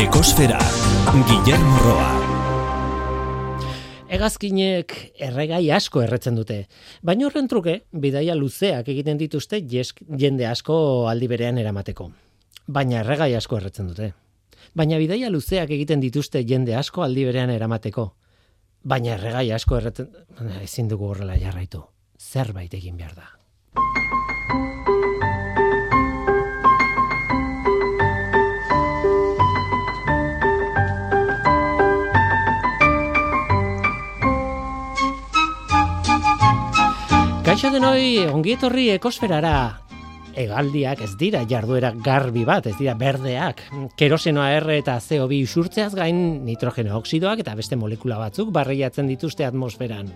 Ekosfera, Guillermo Roa. Egazkinek erregai asko erretzen dute, baina horren truke bidaia luzeak egiten dituzte jende asko aldi berean eramateko. Baina erregai asko erretzen dute. Baina bidaia luzeak egiten dituzte jende asko aldi berean eramateko. Baina erregai asko erretzen... Ezin dugu horrela jarraitu. Zerbait egin behar da. Kaixo denoi, ongietorri ekosferara. Egaldiak ez dira jarduera garbi bat, ez dira berdeak. Kerosenoa erre eta CO2 usurtzeaz gain nitrogeno oksidoak eta beste molekula batzuk barreiatzen dituzte atmosferan.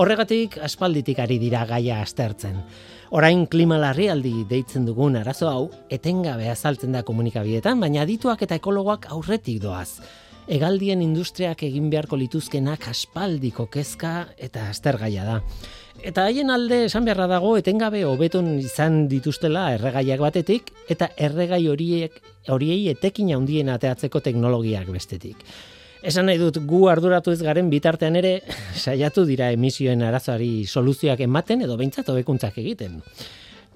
Horregatik aspalditik ari dira gaia astertzen. Orain klima larrialdi deitzen dugun arazo hau, etengabe azaltzen da komunikabietan, baina dituak eta ekologoak aurretik doaz. Egaldien industriak egin beharko lituzkenak aspaldiko kezka eta astergaia da. Eta haien alde esan beharra dago etengabe hobeton izan dituztela erregaiak batetik eta erregai horiek horiei etekin handien ateatzeko teknologiak bestetik. Esan nahi dut gu arduratu ez garen bitartean ere saiatu dira emisioen arazoari soluzioak ematen edo behintzat hobekuntzak egiten.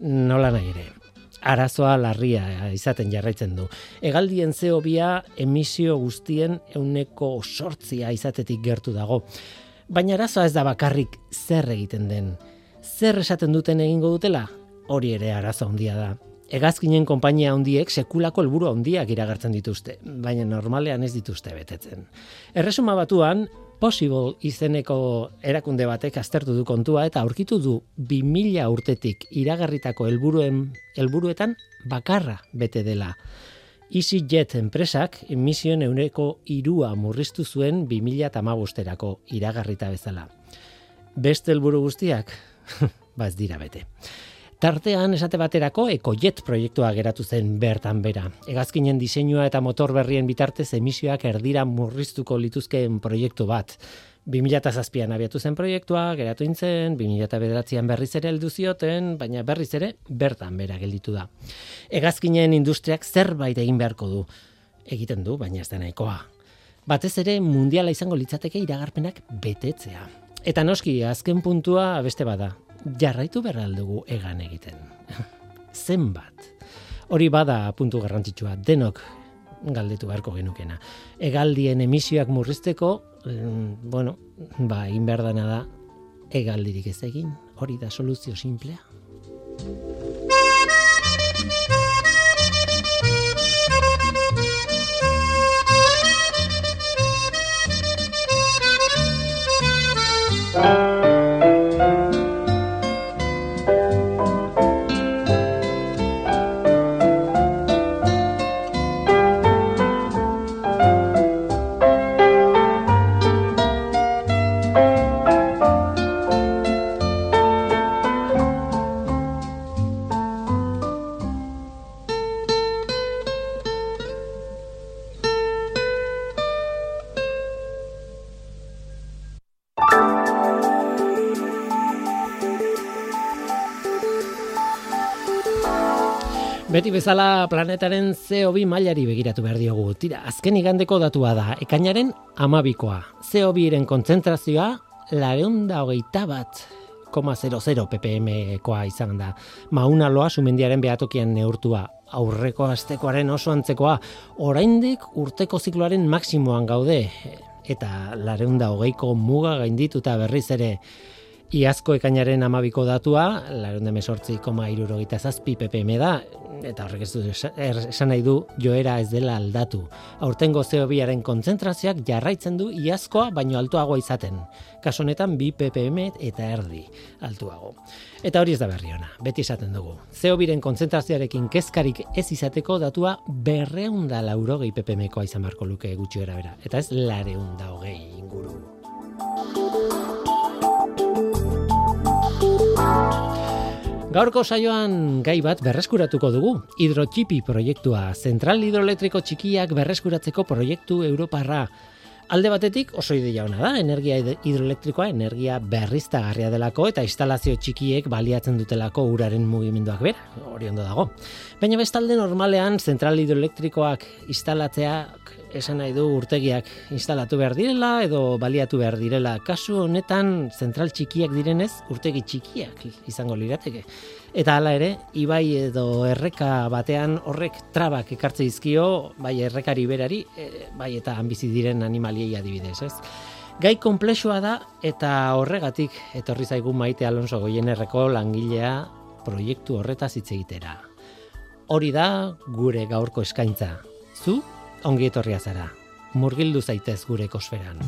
Nola nahi ere. Arazoa larria izaten jarraitzen du. Egaldien zeobia emisio guztien euneko sortzia izatetik gertu dago. Baina arazoa ez da bakarrik zer egiten den. Zer esaten duten egingo dutela? Hori ere arazo handia da. Egazkinen konpainia handiek sekulako helburu handiak iragartzen dituzte, baina normalean ez dituzte betetzen. Erresuma batuan, Possible izeneko erakunde batek aztertu du kontua eta aurkitu du 2000 urtetik iragarritako helburuen helburuetan bakarra bete dela. EasyJet enpresak emisioen euneko irua murriztu zuen 2008erako iragarrita bezala. Beste helburu guztiak, ba ez dira bete. Tartean esate baterako EcoJet proiektua geratu zen bertan bera. Egazkinen diseinua eta motor berrien bitartez emisioak erdira murriztuko lituzkeen proiektu bat. 2007an abiatu zen proiektua, geratu intzen, 2009an berriz ere heldu zioten, baina berriz ere bertan bera gelditu da. Egazkinen industriak zerbait egin beharko du. Egiten du, baina ez da nahikoa. Batez ere mundiala izango litzateke iragarpenak betetzea. Eta noski, azken puntua beste bada. Jarraitu berra aldugu egan egiten. Zenbat. Hori bada puntu garrantzitsua. Denok galdetu beharko genukena. Egaldien emisioak murrizteko, bueno, ba, egin behar dana da, egaldirik ez egin, hori da soluzio simplea. Beti bezala planetaren CO2 mailari begiratu behar diogu. Tira, azken igandeko datua da, ekainaren amabikoa. CO2-ren kontzentrazioa, lareunda hogeita bat, 0,00 ppm-koa izan da. Mauna loa sumendiaren behatokian neurtua. Aurreko astekoaren oso antzekoa, oraindik urteko zikloaren maksimoan gaude. Eta lareunda hogeiko muga gaindituta berriz ere, Iazko ekainaren amabiko datua, laronde mesortzi koma irurogeita zazpi ppm da, eta horrek ez du er, esan nahi du joera ez dela aldatu. Aurtengo CO2aren kontzentrazioak jarraitzen du iazkoa baino altuagoa izaten. Kaso honetan bi ppm eta erdi altuago. Eta hori ez da berri ona, beti esaten dugu. CO2ren kontzentrazioarekin kezkarik ez izateko datua berreunda laurogei ppmkoa izan marko luke gutxi bera, eta ez lareunda hogei inguru. Gaurko saioan gai bat berreskuratuko dugu. Hidrotxipi proiektua, zentral hidroelektriko txikiak berreskuratzeko proiektu Europarra. Alde batetik oso ideia ona da, energia hidroelektrikoa energia berriztagarria delako eta instalazio txikiek baliatzen dutelako uraren mugimenduak bera, hori ondo dago. Baina bestalde normalean zentral hidroelektrikoak instalatzeak esan nahi du urtegiak instalatu behar direla edo baliatu behar direla. Kasu honetan zentral txikiak direnez urtegi txikiak izango lirateke. Eta hala ere, ibai edo erreka batean horrek trabak ekartze dizkio, bai errekari berari, e, bai eta bizi diren animaliei adibidez, ez? Gai konplexua da eta horregatik etorri zaigu Maite Alonso Goienerreko langilea proiektu horretaz hitz egitera. Hori da gure gaurko eskaintza. Zu ongi etorria zara. Murgildu zaitez gure kosferan.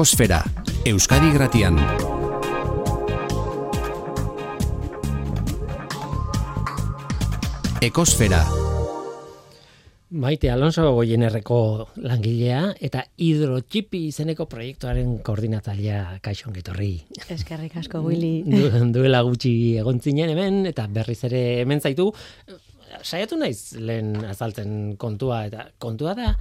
Ekosfera, Euskadi Gratian. Ekosfera, Maite Alonso Goienerreko langilea eta hidrotxipi izeneko proiektuaren koordinatzailea kaixo ongitorri. Eskerrik asko, Willy. Du, duela gutxi egon zinen hemen eta berriz ere hemen zaitu. Saiatu naiz lehen azaltzen kontua eta kontua da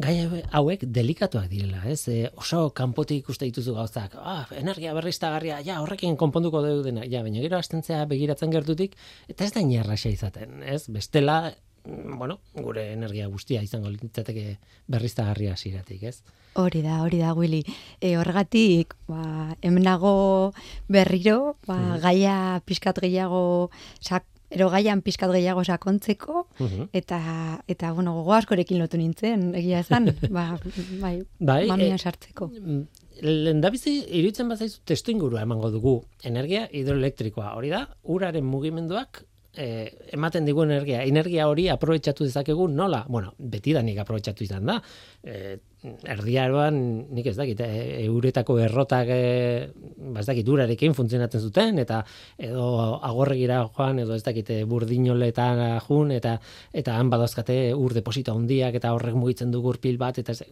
gai hauek delikatuak direla, ez? E, oso kanpotik ikuste dituzu gauzak. Ah, energia berriztagarria, ja, horrekin konponduko dugu dena. Ja, baina gero astentzea begiratzen gertutik eta ez da inerraxa izaten, ez? Bestela mm, bueno, gure energia guztia izango litzateke berriztagarria hasieratik, ez? Hori da, hori da, Willy. E, horregatik, ba, hemen nago berriro, ba, gaia pixkat gehiago sak, ero gaian pizkat gehiago sakontzeko, Mhm. eta, eta bueno, gogo askorekin lotu nintzen, egia esan, ba, bai, Bai, mamian e- sartzeko. Mm, Lehendabizi iruditzen bazaizu testu ingurua emango dugu. Energia hidroelektrikoa. Hori da, uraren mugimenduak eh, ematen digu energia. Energia hori aprobetxatu dezakegu nola? Bueno, betidanik aprobetxatu izan da. Eh, erdiaroan, nik ez dakit, eh, euretako errotak eh, ba ez dakit urarekin funtzionatzen zuten, eta edo agorregira joan, edo ez dakit eh, burdinoletan jun, eta eta han badauzkate ur deposito handiak, eta horrek mugitzen du gurpil bat, eta ez,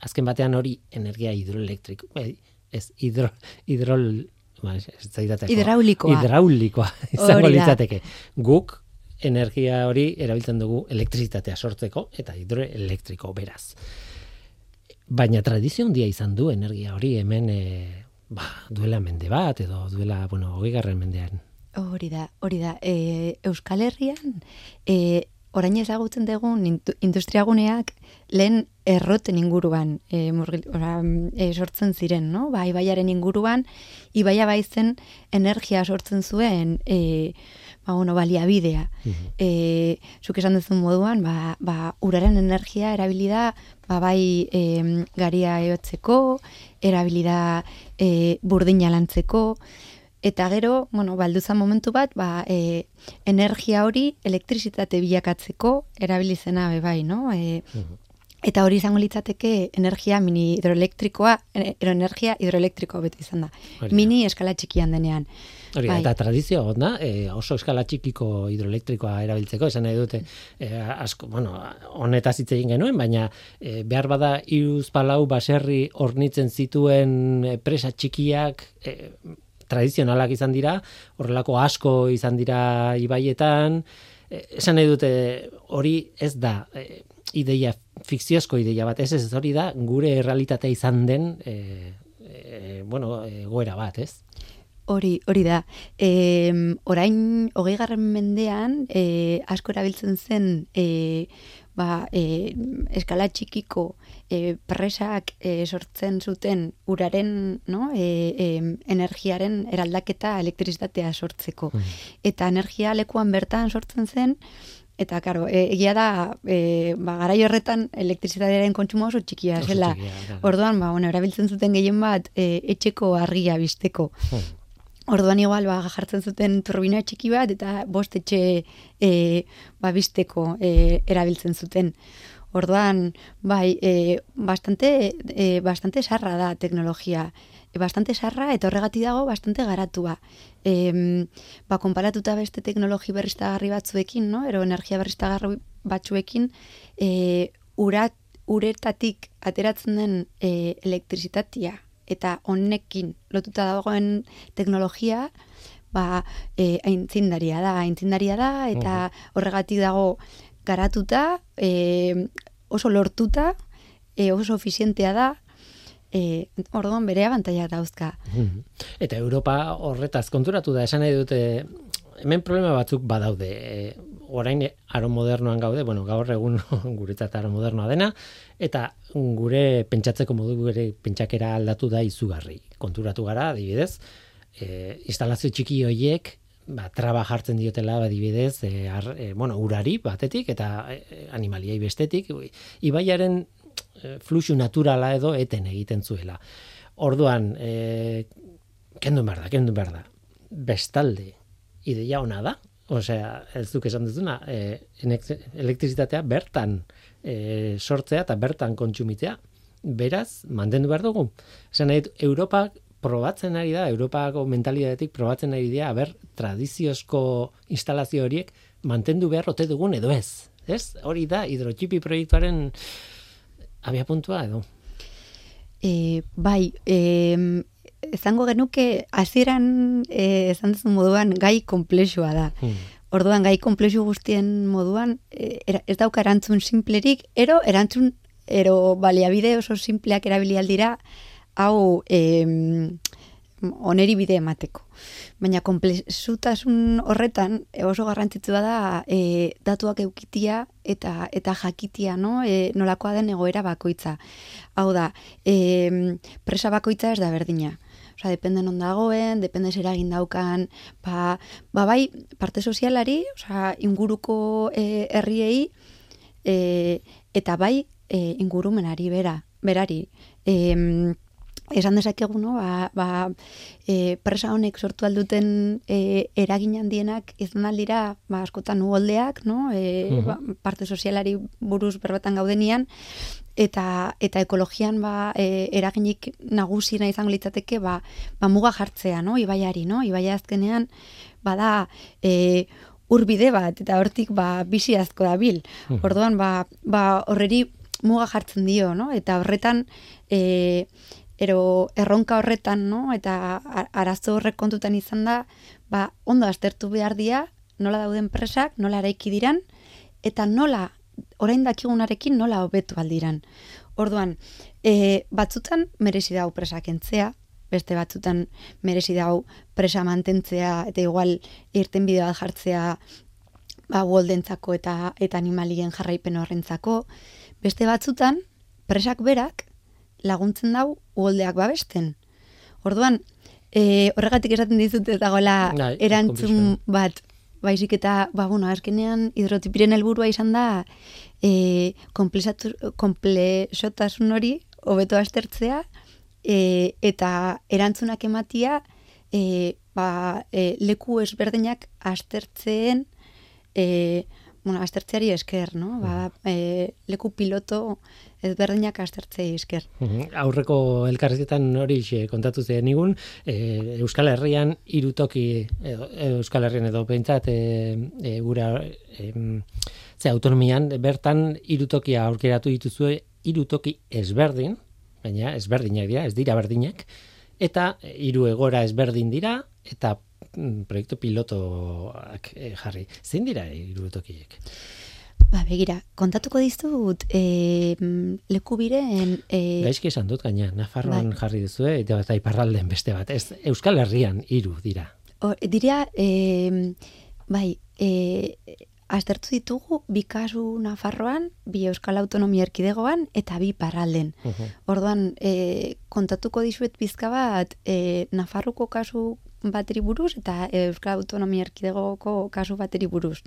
azken batean hori energia hidroelektriko, eh, ez, hidro, hidrol, ba, ez. Hidraulikoa. Hidraulikoa, izango litzateke. Guk energia hori erabiltzen dugu elektrizitatea sortzeko, eta hidroelektriko beraz. Baina tradizio handia izan du energia hori hemen e, ba, duela mende bat edo duela, bueno, hogei garren mendean. Hori da, hori da. E, Euskal Herrian, e, orain ezagutzen dugun industriaguneak lehen erroten inguruan e, murgil, ora, e, sortzen ziren, no? Ba, ibaiaren inguruan, ibaia baizen energia sortzen zuen e, ba, bueno, baliabidea. E, zuk esan duzun moduan, ba, ba, uraren energia erabili da ba, bai e, garia ehotzeko, erabili da e, burdina lantzeko, Eta gero, bueno, balduza momentu bat, ba, e, energia hori elektrizitate bilakatzeko erabili zena be bai, no? E, Eta hori izango litzateke energia mini hidroelektrikoa, ero energia hidroelektrikoa beti izan da. Hori. Mini eskala txikian denean. Hori, Bai. eta tradizio hon da, e, oso eskala txikiko hidroelektrikoa erabiltzeko, esan nahi dute, e, asko, bueno, honetaz hitz egin genuen, baina e, behar bada iruz palau baserri hornitzen zituen e, presa txikiak, e, tradizionalak izan dira, horrelako asko izan dira ibaietan, e, esan nahi dute, hori ez da, e, ideia, fikziozko ideia bat, ez ez hori da, gure errealitatea izan den, e, e, bueno, egoera bat, ez? Hori, hori da. E, orain, hogei garren mendean, e, asko erabiltzen zen, e, ba, e, eskala txikiko e, presak e, sortzen zuten uraren, no, e, e, energiaren eraldaketa elektrizitatea sortzeko. Eta energia lekuan bertan sortzen zen, Eta, karo, e, egia da, e, ba, garai horretan elektrizitatearen kontsumo oso txikia Oso zela. txikia. Orduan, ba, bueno, erabiltzen zuten gehien bat e, etxeko argia bizteko. Hmm. Orduan igual ba, jartzen zuten turbina txiki bat eta bost etxe e, ba, bizteko e, erabiltzen zuten. Orduan, bai, e, bastante, e, bastante sarra da teknologia. E, bastante sarra eta horregatik dago bastante garatua. E, ba, konparatuta beste teknologi berriztagarri batzuekin, no? ero energia berriztagarri batzuekin, e, urat, uretatik ateratzen den e, elektrizitatea eta honekin lotuta dagoen teknologia, ba, e, aintzindaria da, aintzindaria da, eta horregatik dago garatuta, e, oso lortuta, e, oso efizientea da, e, orduan bere abantailak dauzka. Mhm. Eta Europa horretaz konturatu da, esan nahi dute, hemen problema batzuk badaude. E, orain aro modernoan gaude, bueno, gaur egun guretzat aro modernoa dena, eta gure pentsatzeko modu gure pentsakera aldatu da izugarri. Konturatu gara, adibidez, e, instalazio txiki hoiek, ba, traba jartzen diotela adibidez, e, ar, e, bueno, urari batetik eta e, animaliai bestetik, ibaiaren e, fluxu naturala edo eten egiten zuela. Orduan, e, kendu behar da, kendu behar da. Bestalde, ideia ona da, osea, ez duk esan duzuna, e, elektrizitatea bertan e, sortzea eta bertan kontsumitzea. Beraz, mantendu behar dugu. Esan nahi, dut, Europak probatzen ari da, Europako mentalidadetik probatzen ari dira, aber, tradiziozko instalazio horiek mantendu behar ote dugun edo ez. Ez? Hori da, hidrotxipi proiektuaren abia puntua edo. E, bai, e, ezango genuke hasieran e, esan duzun moduan gai komplexua da. Hmm. Orduan gai komplexu guztien moduan e, era- ez dauka erantzun simplerik, ero erantzun ero baliabide oso simpleak erabili aldira hau e, oneri bide emateko. Baina komplexutasun horretan e, oso garrantzitsua da e, datuak eukitia eta eta jakitia, no? E, nolakoa den egoera bakoitza. Hau da, e, presa bakoitza ez da berdina. Osea, depende non dagoen, depende eragin daukan, ba, ba bai, parte sozialari, osea, inguruko e, herriei, e, eta bai, e, ingurumenari bera, berari. E, esan dezakegu, no? Ba, ba, e, presa honek sortu alduten e, eragin handienak izan aldira, ba, askotan uholdeak, no? E, Mhm. ba, parte sozialari buruz berbetan gaudenian, eta eta ekologian ba e, eraginik nagusiena izango litzateke ba, ba muga jartzea, no? Ibaiari, no? Ibaia azkenean bada e, urbide bat eta hortik ba bizi asko dabil. Mhm. Orduan ba, ba horreri muga jartzen dio, no? Eta horretan e, ero erronka horretan, no? Eta arazo horrek kontutan izan da, ba ondo aztertu behar dira nola dauden presak, nola eraiki diran eta nola orain dakigunarekin nola hobetu aldiran. Orduan, e, batzutan merezi dau presa kentzea, beste batzutan merezi dau presa mantentzea eta igual irten bideo bat jartzea ba uholdentzako eta eta animalien jarraipen horrentzako. Beste batzutan presak berak laguntzen dau uholdeak babesten. Orduan, e, horregatik esaten dizut ez dagoela Bai, erantzun bat baizik eta, ba, bueno, azkenean hidrotipiren helburua izan da e, konplexotasun hori hobeto aztertzea e, eta erantzunak ematia e, ba, e, leku ezberdinak aztertzeen e, bueno, aztertzeari esker, no? Ba, e, leku piloto ezberdinak aztertzei esker. Aurreko elkarrizketan hori kontatu zen nigun, e, Euskal Herrian irutoki, edo, Euskal Herrian edo behintzat e, e, gura e, ze autonomian bertan irutokia aurkeratu dituzue irutoki ezberdin, baina ezberdinak dira, ez dira berdinak, eta hiru egora ezberdin dira, eta proiektu pilotoak e, jarri. Zein dira irutokiek? Ba, begira, kontatuko dizut e, leku biren e, Gaizki esan dut gaina, Nafarroan Bai. jarri duzue, eta eta iparralden beste bat. Ez, Euskal Herrian hiru dira. o, diria, e, bai, e, aztertu ditugu bi kasu Nafarroan, bi Euskal Autonomia Erkidegoan eta bi parralden. Orduan, e, kontatuko dizuet pizka bat e, Nafarroko kasu bateri buruz eta Euskal Autonomia Erkidegoko kasu bateri buruz.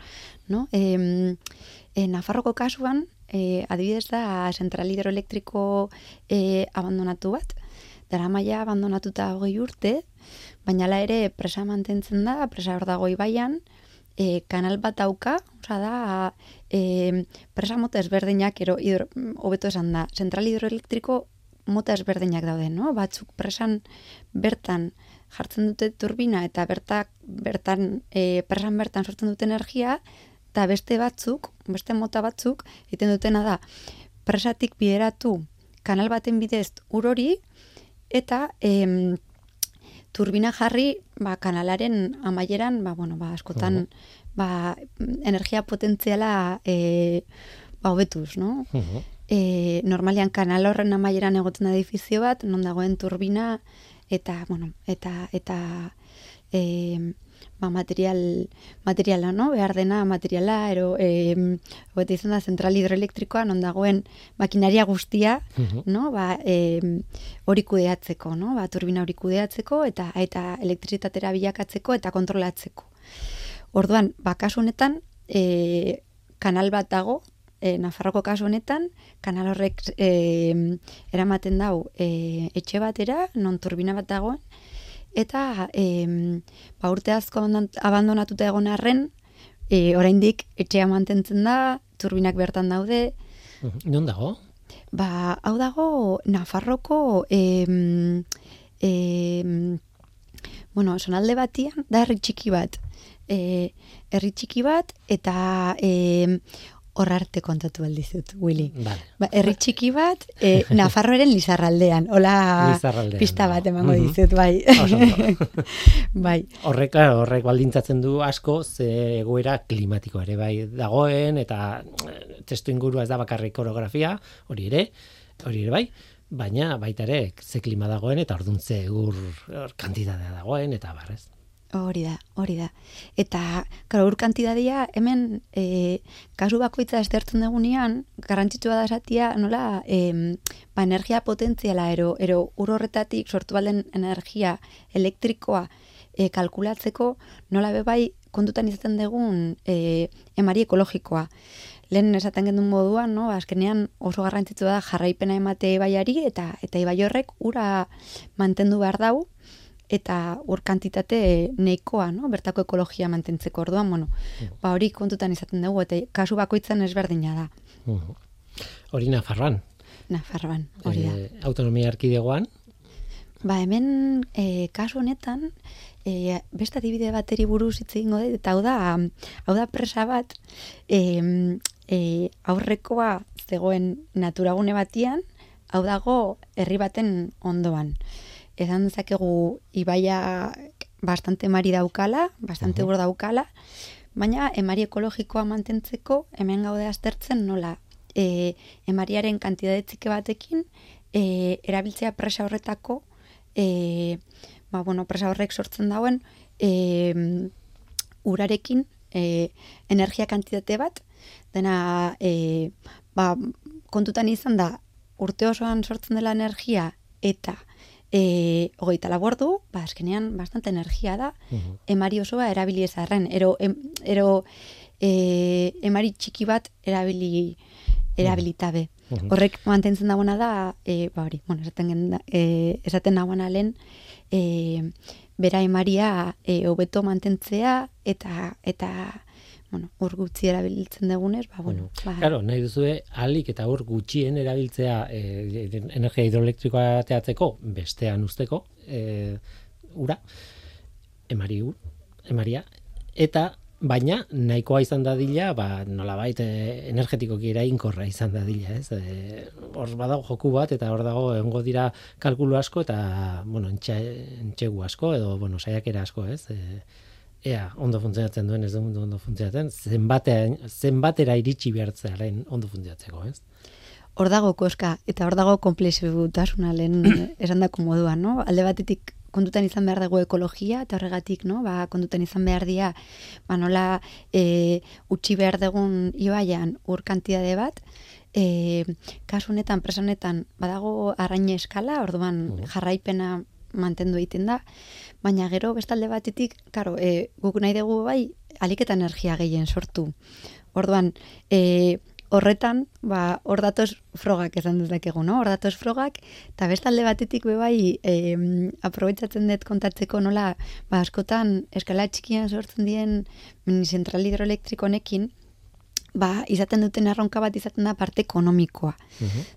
No? E, e, Nafarroko kasuan, e, adibidez da, zentral hidroelektriko e, abandonatu bat, dara maia abandonatuta hogei urte, baina la ere presa mantentzen da, presa hor dago ibaian, e, kanal bat dauka, osea da, e, presa mota ezberdinak, ero, hidro, hobeto esan da, zentral hidroelektriko mota ezberdinak daude, no? Batzuk presan bertan jartzen dute turbina eta bertak bertan e, presan bertan sortzen dute energia eta beste batzuk, beste mota batzuk egiten dutena da. Presatik bideratu kanal baten bidez ur hori eta em, turbina jarri ba, kanalaren amaieran ba, bueno, ba, askotan ba, energia potentziala e, ba, hobetuz, no? e, normalian kanal horren amaieran egoten da edifizio bat, non dagoen turbina eta, bueno, eta, eta e, ba, material, materiala, no? Behar dena materiala, ero, e, hobeto izan da, zentral hidroelektrikoa, non dagoen makinaria guztia, no? Ba, e, hori kudeatzeko, no? Ba, turbina hori kudeatzeko eta eta elektrizitatera bilakatzeko eta kontrolatzeko. Orduan, ba, kasu honetan, e, kanal bat dago, e, Nafarroko kasu honetan, kanal horrek e, eramaten dau e, etxe batera, non turbina bat dagoen, eta e, ba, urte asko abandon- abandonatuta egon arren, e, oraindik etxea mantentzen da, turbinak bertan daude, Non dago? Ba, hau dago Nafarroko em, em, bueno, sonalde batian da herri txiki bat. E, herri txiki bat eta horrarte kontatu aldizut, Willy. Vale. Ba, herri txiki bat, e, Nafarroaren Lizarraldean. Hola, Lizarraldean pista bat emango Mhm. dizut, bai. Bai. Horrek, claro, horrek baldintzatzen du asko ze egoera klimatiko ere bai dagoen eta eh, testu ingurua ez da bakarrik koreografia, hori ere, hori ere bai, baina baita ere ze klima dagoen eta orduntze ur hor kantitatea dagoen eta barrez. Hori da, hori da. Eta, karo, ur kantidadia, hemen, e, kasu bakoitza estertzen dugunean, garrantzitsua da esatia, nola, e, ba, energia potentziala, ero, ero ur horretatik sortu balen energia elektrikoa e, kalkulatzeko, nola bebai kontutan izaten dugun e, emari ekologikoa. Lehen esaten gendun moduan, no, azkenean oso garrantzitsua da jarraipena emate ibaiari eta eta ibai horrek ura mantendu behar dau eta ur kantitate nahikoa, no? bertako ekologia mantentzeko orduan, bueno, ba hori kontutan izaten dugu eta kasu bakoitzan ezberdina da. Hori Nafarroan. Nafarroan, hori da. Eh, autonomia erkidegoan, Ba, hemen e, kasu honetan e, beste adibide bateri buruz hitz egingo dut eta hau da hau da presa bat e, e, aurrekoa zegoen naturagune batian hau dago herri baten ondoan. Esan dezakegu ibaia bastante mari daukala, bastante ur daukala, baina emari ekologikoa mantentzeko hemen gaude aztertzen nola e, emariaren kantidade txike batekin e, erabiltzea presa horretako e, ba, bueno, presa horrek sortzen dauen e, urarekin e, energia kantitate bat. Dena e, ba, kontutan izan da urte osoan sortzen dela energia eta e, hogeita labordu, ba, azkenean bastante energia da, Mhm. emari osoa erabili ezarren, ero, em, ero e, emari txiki bat erabili erabilitabe. Mhm. Horrek mantentzen dagoena da, e, ba hori, bueno, esaten, gen, e, esaten dagoena lehen, e, bera emaria e, hobeto mantentzea eta eta bueno, ur gutxi erabiltzen dugunez, ba, bueno, ba, Claro, nahi duzue alik eta hor gutxien erabiltzea e, energia hidroelektrikoa ateatzeko, bestean usteko, e, ura, emari ur, emaria, eta baina nahikoa izan dadila, ba, nolabait e, energetikoki erainkorra izan dadila, ez? E, hor badago joku bat, eta hor dago egongo dira kalkulu asko, eta, bueno, entxe, entxegu asko, edo, bueno, saiakera asko, ez? E, ea, ondo funtzionatzen duen, ez duen ondo funtzionatzen, zenbatean, zenbatera iritsi behartzearen ondo funtzionatzeko, ez? hor dago koska, eta hor dago komplexutasuna lehen esandako moduan, no? Alde batetik kontutan izan behar dugu ekologia, eta horregatik, no? Ba, kontutan izan behar dira, ba, nola e, utxi behar dugun ibaian ur kantidade bat, e, kasu honetan, presa honetan, badago arraine eskala, orduan jarraipena mantendu egiten da, baina gero bestalde batetik, karo, e, guk nahi dugu bai, alik eta energia gehien sortu. Orduan, e, horretan, ba, hor datoz frogak esan dezakegu, no? Hor datoz frogak, eta bestalde batetik be bai, e, aprobetsatzen dut kontatzeko nola, ba, askotan eskala txikian sortzen dien zentral hidroelektriko honekin, ba, izaten duten erronka bat izaten da parte ekonomikoa.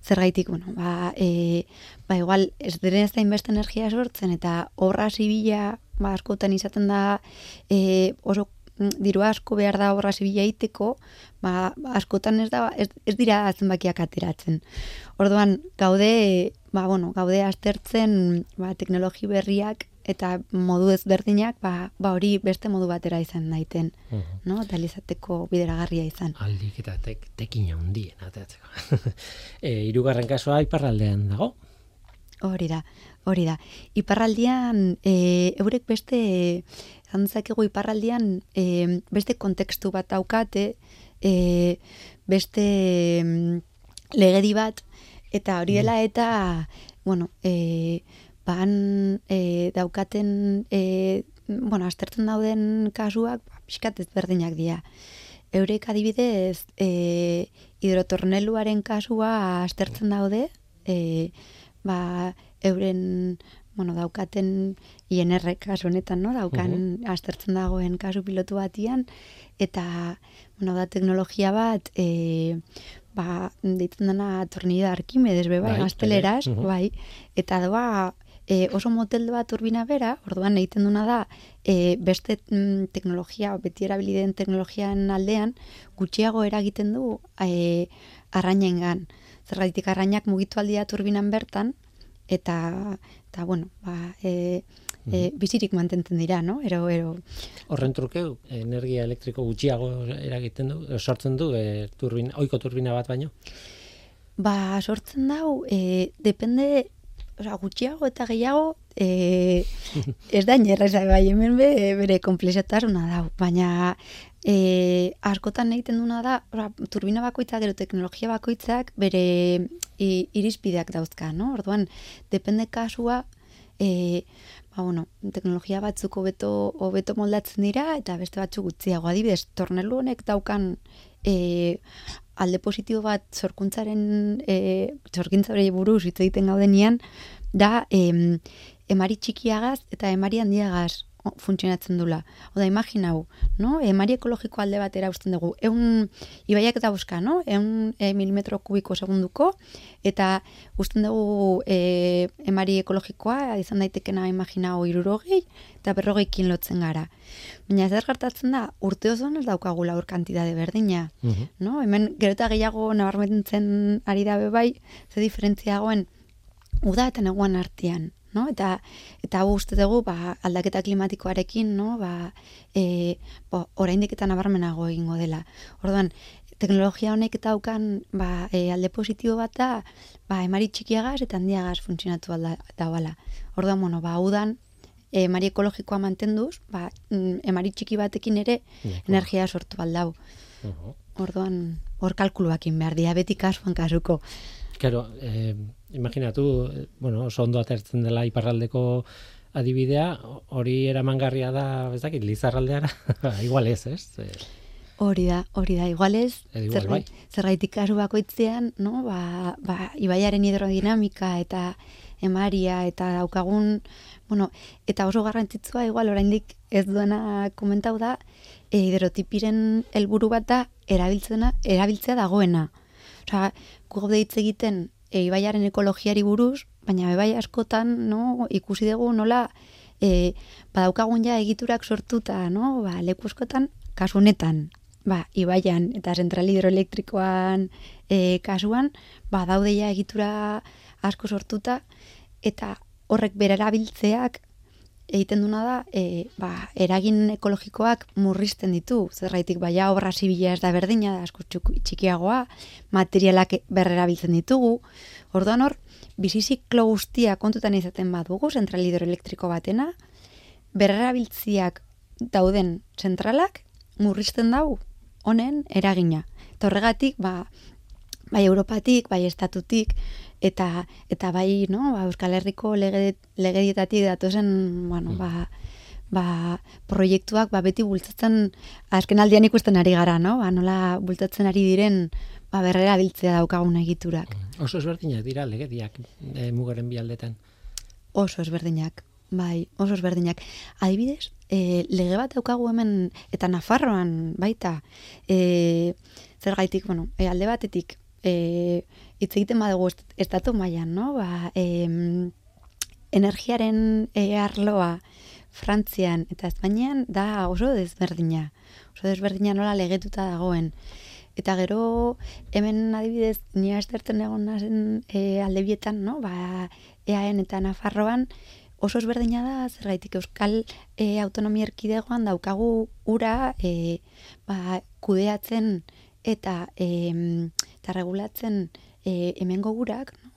Zergaitik, bueno, ba, e, ba igual, ez diren ez da inbeste energia sortzen, eta horra zibila, ba, askotan izaten da, e, oso mm, diru asko behar da horra zibila egiteko, ba, askotan ez da, ez, ez dira zenbakiak ateratzen. Orduan, gaude, ba, bueno, gaude aztertzen, ba, teknologi berriak, eta modu ezberdinak, ba, ba hori beste modu batera izan daiten, no? Eta izateko bideragarria izan. Aldik eta tek, tekin handien ateatzeko. e, irugarren kasua iparraldean dago. Hori da, hori da. Iparraldian, e, eurek beste, esan dezakegu iparraldian, e, beste kontekstu bat daukate, e, beste mm, legedi bat, eta hori dela eta, bueno, e, ban e, daukaten, e, bueno, aztertzen dauden kasuak, ba, pixkat ezberdinak dira. Eurek adibidez, e, hidrotorneluaren kasua aztertzen daude, e, ba, euren bueno, daukaten INR kasu honetan, no? daukan aztertzen dagoen kasu pilotu batian, eta bueno, da teknologia bat, e, ba, deitzen dena tornillo Arkimedes, be, bai, gazteleraz, mhm. bai, eta doa e, oso motel bat turbina bera, orduan egiten duna da, e, beste mm, teknologia, beti erabili den teknologian aldean, gutxiago eragiten du e, arrainengan. Zergatik arrainak mugitu aldia turbinan bertan, eta, eta bueno, ba, e, e, bizirik mantentzen dira, no? Ero, ero, Horren truke energia elektriko gutxiago eragiten du, eh, sortzen du e, turbina, oiko turbina bat baino. Ba, sortzen dau, e, depende, oza, gutxiago eta gehiago, e, ez da inerreza bai hemen be, bere komplexatasuna dau, baina e, askotan egiten duna da, ora, turbina bakoitzak, gero teknologia bakoitzak bere i, irizpideak dauzka, no? Orduan, depende kasua, e, ba, bueno, teknologia batzuk hobeto hobeto moldatzen dira eta beste batzuk gutxiago. Adibidez, tornelu honek daukan e, alde positibo bat sorkuntzaren e, sorkintzare buruz hitz egiten gaudenean da em, emari txikiagaz eta emari handiagaz funtzionatzen dula. Oda, imaginau, no? Emari ekologiko alde batera usten dugu. Eun, ibaiak eta buska, no? Eun e, milimetro kubiko segunduko, eta usten dugu e, emari ekologikoa, izan daitekena imaginau irurogei, eta berrogeikin lotzen gara. Baina zer gertatzen da, urte osoan ez daukagula hor kantidade berdina. Mhm. No? Hemen gero eta gehiago nabarmentzen ari dabe bai, ze diferentziagoen uda eta neguan artean. No? Eta, eta hau uste dugu ba, aldaketa klimatikoarekin no? ba, e, bo, oraindik eta nabarmenago egingo dela. Orduan, teknologia honek eta daukan ba, e, alde positibo bat da ba, emari txikiagaz eta handiagaz funtzionatu alda, dauala. Orduan, bueno, ba, udan, emari ekologikoa mantenduz, ba, mm, emari txiki batekin ere Nahikoa. energia sortu aldau. Uhu. Orduan, hor kalkuluakin behar, diabetik kasuan kasuko. Claro, eh, imaginatu, bueno, oso ondo atertzen dela iparraldeko adibidea, hori eramangarria da, ez dakit, lizarraldeara, igual ez, ez? Eh, Hori da, hori da, igualez, Eh, igual, bai. zergaitik kasu bakoitzean, no, ba, ba, ibaiaren hidrodinamika eta emaria eta daukagun, bueno, eta oso garrantzitsua, igual, oraindik ez duena komentau da, e, hidrotipiren helburu bat da, erabiltzena, erabiltzea dagoena. Osea, gu gaude hitz egiten e, ibaiaren ekologiari buruz, baina bebai askotan, no, ikusi dugu nola, e, badaukagun ja egiturak sortuta, no, ba, leku askotan, kasu honetan, ba, ibaian eta zentral hidroelektrikoan e, kasuan, ba, daude ja egitura asko sortuta, eta horrek bere erabiltzeak egiten duna da, e, ba, eragin ekologikoak murrizten ditu, zerraitik baina obra zibila ez da berdina, da asko txikiagoa, materialak berrerabiltzen ditugu, orduan hor, biziziklo guztia kontutan izaten badugu, zentral hidroelektriko batena, berrerabiltziak dauden zentralak murrizten dau honen eragina. Eta horregatik, ba, bai Europatik, bai Estatutik, eta eta bai, no, ba, Euskal Herriko lege, legedietatik datozen, bueno, ba, ba, proiektuak ba, beti bultzatzen, azken aldian ikusten ari gara, no? Ba, nola bultzatzen ari diren ba, berrera biltzea daukagun egiturak. oso ezberdinak dira legediak e, mugaren bi aldetan. Oso ezberdinak, bai, oso ezberdinak. Adibidez, e, lege bat daukagu hemen, eta Nafarroan baita, e, zergaitik, bueno, e, alde batetik, e, hitz egiten badugu est- estatu mailan, no? Ba, em, energiaren e, arloa Frantzian eta Espainian da oso desberdina. Oso desberdina nola legetuta dagoen. Eta gero hemen adibidez ni astertzen egon nazen e, aldebietan, no? Ba, EAN eta Nafarroan oso ezberdina da zergaitik Euskal e, Autonomia Erkidegoan daukagu ura e, ba, kudeatzen eta e, eta regulatzen e, hemengo urak, no?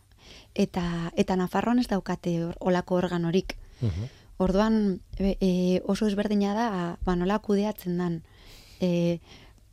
eta eta Nafarroan ez daukate hor- olako organorik. Uhu. Orduan e, e, oso ezberdina da ba, nola kudeatzen dan. E,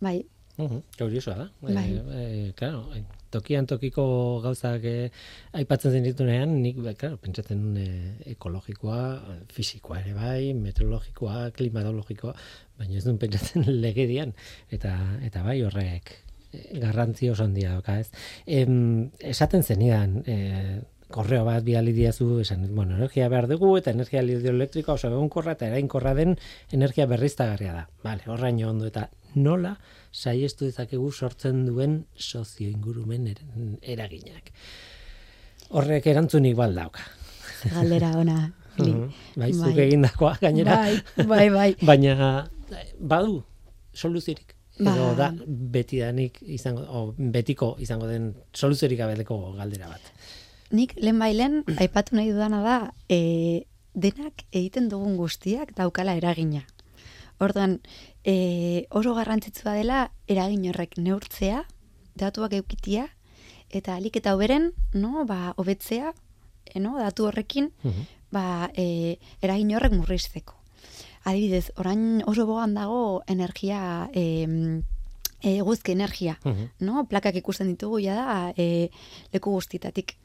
bai, Uhu, Curiosoa da. Bai. E, e, claro, e, tokian tokiko gauzak e, aipatzen zenitunean, nik, be, claro, pentsatzen nun e, ekologikoa, e, fisikoa ere bai, meteorologikoa, klimatologikoa, baina ez duen pentsatzen legedian, eta, eta bai horrek e, garrantzi oso handia dauka, ez? Em, esaten zenidan, e, korreo bat bidali diazu, esan, bueno, energia behar dugu, eta energia hidroelektrikoa oso egonkorra eta erainkorra den energia berriztagarria da. Vale, horraino ondo, eta nola saiestu dezakegu sortzen duen sozio ingurumen er, eraginak. Horrek erantzunik baldauka. galdera ona. Li. Bai, zuk Bai. egindakoa gainera. Bai, bai, bai. Baina eh, badu soluzirik. Edo Ba. da betidanik izango o, betiko izango den soluziorik gabeleko galdera bat. Nik lehen bailen aipatu nahi dudana da e, denak egiten dugun guztiak daukala eragina. Orduan, e, oso garrantzitsua dela eragin horrek neurtzea, datuak eukitia, eta alik eta hoberen, no, ba, hobetzea, e, no, datu horrekin, Mhm. ba, e, eragin horrek murrizteko. Adibidez, orain oso bogan dago energia e, eguzki energia, Mhm. no? Plakak ikusten ditugu ja da e, leku guztitatik.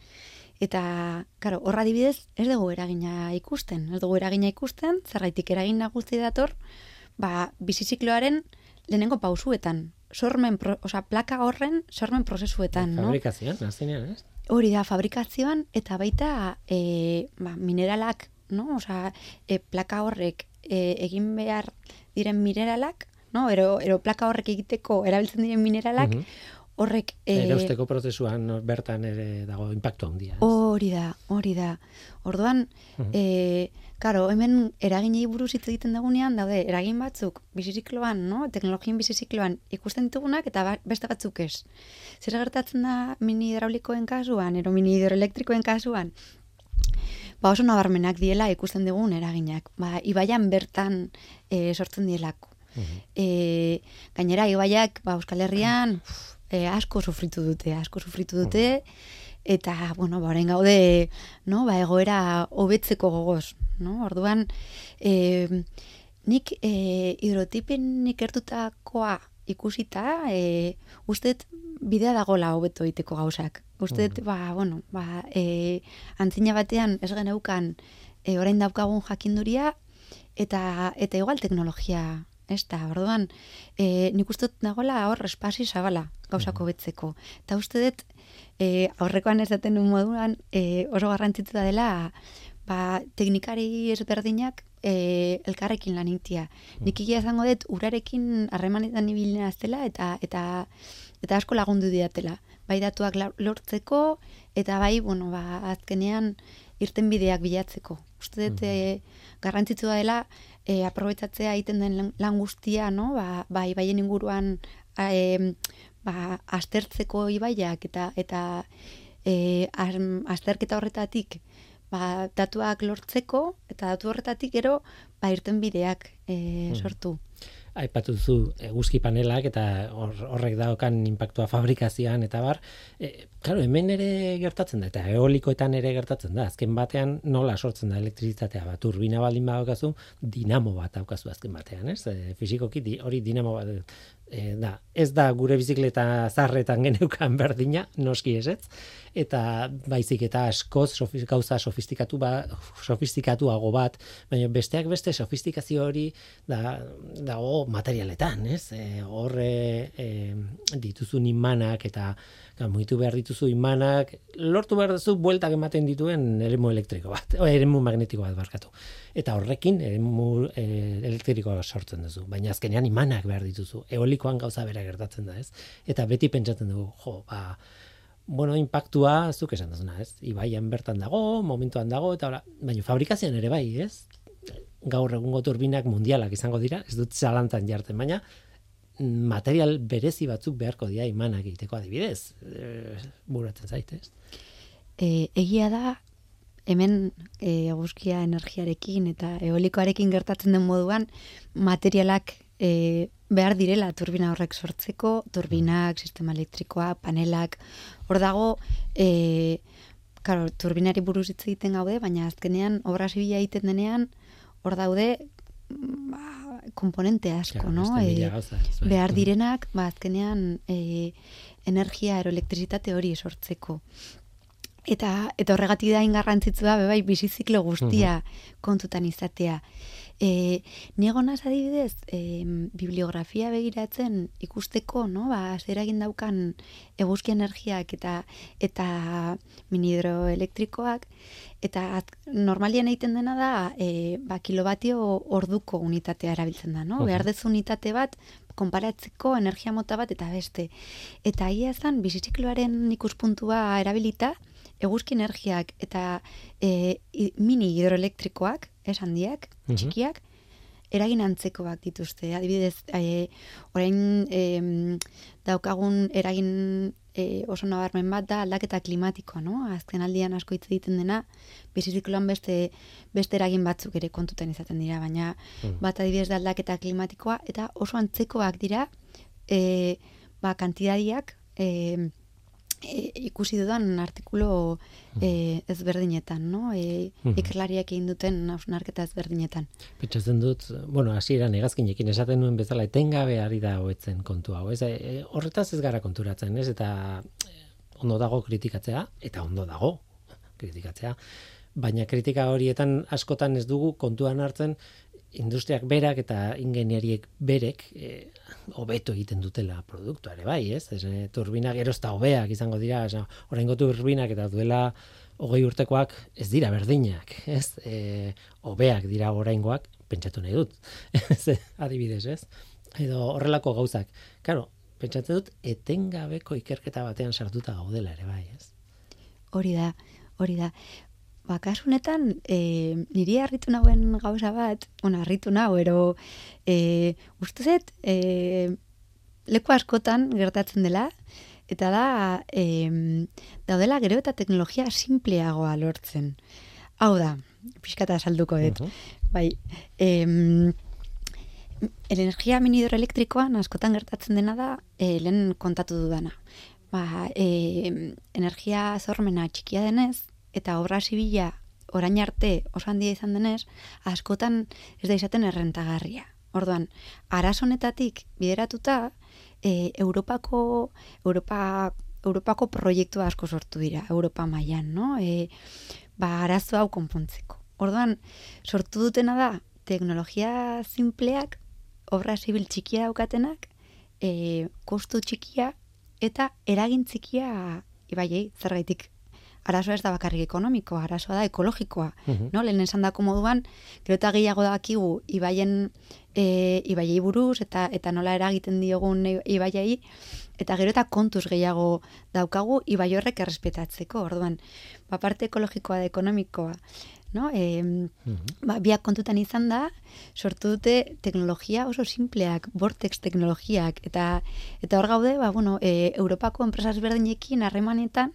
Eta, karo, horra adibidez, ez dugu eragina ikusten. Ez dugu eragina ikusten, zerraitik eragin nagusi dator, ba, bizizikloaren lehenengo pausuetan. Sormen, pro, oza, plaka horren sormen prozesuetan, no? Fabrikazioan, azkenean, ez? Hori da, fabrikazioan, eta baita e, ba, mineralak, no? Osa, e, plaka horrek e, egin behar diren mineralak, no? Ero, ero plaka horrek egiteko erabiltzen diren mineralak, Mhm. horrek... e, Erausteko prozesuan bertan ere dago impactu handia. Hori da, hori da. Orduan, Mhm. e, karo, hemen eraginei buruz hitz egiten dagunean, daude, eragin batzuk bizizikloan, no? teknologien bizizikloan ikusten ditugunak eta ba- beste batzuk ez. Zer gertatzen da mini hidraulikoen kasuan, ero mini hidroelektrikoen kasuan? Ba oso nabarmenak diela ikusten dugun eraginak. Ba, ibaian bertan e, sortzen dielako. Mhm. E, gainera, ibaiak, ba, Euskal Herrian, uf, e, asko sufritu dute, asko sufritu dute, eta, bueno, ba, orain gaude, no, ba, egoera hobetzeko gogoz, no? Orduan, e, nik e, hidrotipen ikertutakoa ikusita, e, ustet bidea dagola hobeto egiteko gauzak. Ustet, ba, bueno, ba, e, antzina batean ez geneukan e, orain daukagun jakinduria, eta eta igual teknologia ez da, orduan, e, nik uste dut dagoela hor espasi zabala gauzako betzeko. Eta uste dut, e, aurrekoan ez daten moduan, e, oso garrantzitsu da dela, ba, teknikari ezberdinak e, elkarrekin lan itia. Nik egia izango dut, urarekin harremanetan ibilina aztela, eta, eta, eta asko lagundu diatela. Bai datuak lortzeko, eta bai, bueno, ba, azkenean irten bideak bilatzeko. Uste dut, e, garrantzitsua dela, e, aprobetsatzea egiten den lan- guztia, no? Ba, ba ibaien inguruan a, em, ba, aztertzeko ibaiak eta eta e, azterketa horretatik ba, datuak lortzeko eta datu horretatik gero ba, irten bideak e, sortu. aipatu duzu eguzki panelak eta hor, horrek daukan impactua fabrikazioan eta bar. E, claro, hemen ere gertatzen da eta eolikoetan ere gertatzen da. Azken batean nola sortzen da elektrizitatea bat turbina baldin badaukazu, dinamo bat daukazu azken batean, ez? E, fisikoki di, hori dinamo bat e, da. Ez da gure bizikleta zarretan geneukan berdina, noski ez ez? Eta baizik eta askoz sofi, gauza sofistikatu ba, sofistikatuago bat, baina besteak beste sofistikazio hori da dago materialetan, ez? E, hor e, e, dituzun imanak eta ga, mugitu behar dituzu imanak, lortu behar duzu bueltak ematen dituen eremu elektriko bat, o, eremu magnetiko bat barkatu. Eta horrekin eremu e, elektrikoa sortzen duzu, baina azkenean imanak behar dituzu. Eolikoan gauza bera gertatzen da, ez? Eta beti pentsatzen dugu, jo, ba, bueno, impactua, zuk esan duzuna, ez? Ibaian bertan dago, momentuan dago, eta hola, baina fabrikazioan ere bai, ez? Gaur egungo turbinak mundialak izango dira, ez dut zalantzan jartzen, baina material berezi batzuk beharko dira imanak egiteko adibidez. E, buratzen zaitez. E, egia da, hemen e, eguzkia energiarekin eta eolikoarekin gertatzen den moduan, materialak e, behar direla turbina horrek sortzeko, turbinak, sistema elektrikoa, panelak, hor dago, e, karo, turbinari buruz hitz egiten gaude, baina azkenean obra zibila egiten denean, hor daude, ba, komponente asko, Claro, no? E, gauza, ez bai. behar direnak, ba, azkenean e, energia, aeroelektrizitate hori sortzeko. Eta, eta horregatik da ingarrantzitsua, be bai, biziziklo guztia kontutan izatea. E, niego naz adibidez, e, bibliografia begiratzen ikusteko, no? Ba, zer egin daukan eguzki energiak eta eta mini hidroelektrikoak, eta at, normalien egiten dena da, e, ba, kilobatio orduko unitatea erabiltzen da, no? Mhm. Behar dezu unitate bat, konparatzeko energia mota bat eta beste. Eta ia zan, bizizikloaren ikuspuntua erabilita, eguzki energiak eta e, mini hidroelektrikoak, ez handiak, Mhm. txikiak, eragin antzekoak dituzte. Adibidez, e, orain e, daukagun eragin e, oso nabarmen bat da aldaketa klimatikoa, no? Azken aldian asko hitz egiten dena, bizizikloan beste, beste eragin batzuk ere kontutan izaten dira, baina Mhm. bat adibidez da aldaketa klimatikoa, eta oso antzekoak dira, e, ba, kantidadiak, e, e, ikusi dudan artikulu e, ezberdinetan, no? E, ikerlariak egin duten hausnarketa ezberdinetan. Pentsatzen dut, bueno, hasieran hegazkinekin esaten nuen bezala etengabe ari da hoetzen kontu hau. Ez, e, horretaz ez gara konturatzen, ez? Eta e, ondo dago kritikatzea eta ondo dago kritikatzea. Baina kritika horietan askotan ez dugu kontuan hartzen industriak berak eta ingenieriek berek e, hobeto egiten dutela produktua ere bai, ez? Ez, e, turbinak erozta hobeak izango dira, oza, oraingo turbinak eta duela hogei urtekoak ez dira berdinak, ez? E, hobeak dira oraingoak, pentsatu nahi dut. Ez, adibidez, ez? Edo horrelako gauzak. Claro, pentsatzen dut etengabeko ikerketa batean sartuta gaudela ere bai, ez? Hori da, hori da. Ba, kasu honetan, e, niri harritu nauen gauza bat, bueno, harritu nau, ero e, uste zet, e, leku askotan gertatzen dela, eta da, e, daudela gero eta teknologia simpleagoa lortzen. Hau da, pixkata salduko dut. Mhm. Bai, em, energia mini hidroelektrikoan askotan gertatzen dena da, e, lehen kontatu dudana. Ba, e, energia zormena txikia denez, eta obra zibila orain arte oso handia izan denez, askotan ez da izaten errentagarria. Orduan, arazo honetatik bideratuta, e, Europako, Europa, Europako proiektu asko sortu dira, Europa mailan, no? E, ba, arazo hau konpontzeko. Orduan, sortu dutena da, teknologia simpleak, obra zibil txikia daukatenak, e, kostu txikia eta eragin txikia ibaiei, zergaitik. Arazoa ez da bakarrik ekonomikoa, arazoa da ekologikoa. Mhm. No? Lehen esan dako moduan, gero eta gehiago dakigu ibaien, e, ibaiei buruz eta eta nola eragiten diogun i- ibaiei, eta gero eta kontuz gehiago daukagu ibai horrek errespetatzeko. Orduan, ba, parte ekologikoa da ekonomikoa. No? E, Mhm. ba, biak kontutan izan da, sortu dute teknologia oso simpleak, vortex teknologiak, eta eta hor gaude, ba, bueno, e, Europako enpresa ezberdinekin harremanetan,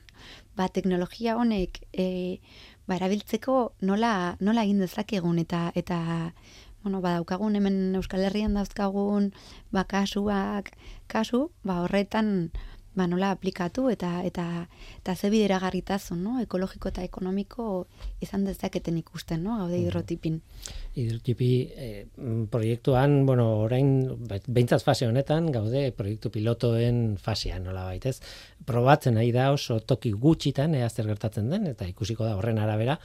ba, teknologia honek e, ba, erabiltzeko nola, nola egin dezakegun, eta eta bueno, ba, daukagun hemen Euskal Herrian dauzkagun ba, kasuak, kasu, ba, horretan ba, nola aplikatu eta eta eta ze bideragarritasun, no? ekologiko eta ekonomiko izan dezaketen ikusten, no? gaude hidrotipin. Hidrotipi eh, mm, proiektuan, bueno, orain be- behintzat fase honetan gaude proiektu pilotoen fasean nola baitez. Probatzen nahi da oso toki gutxitan ea zer gertatzen den eta ikusiko da horren arabera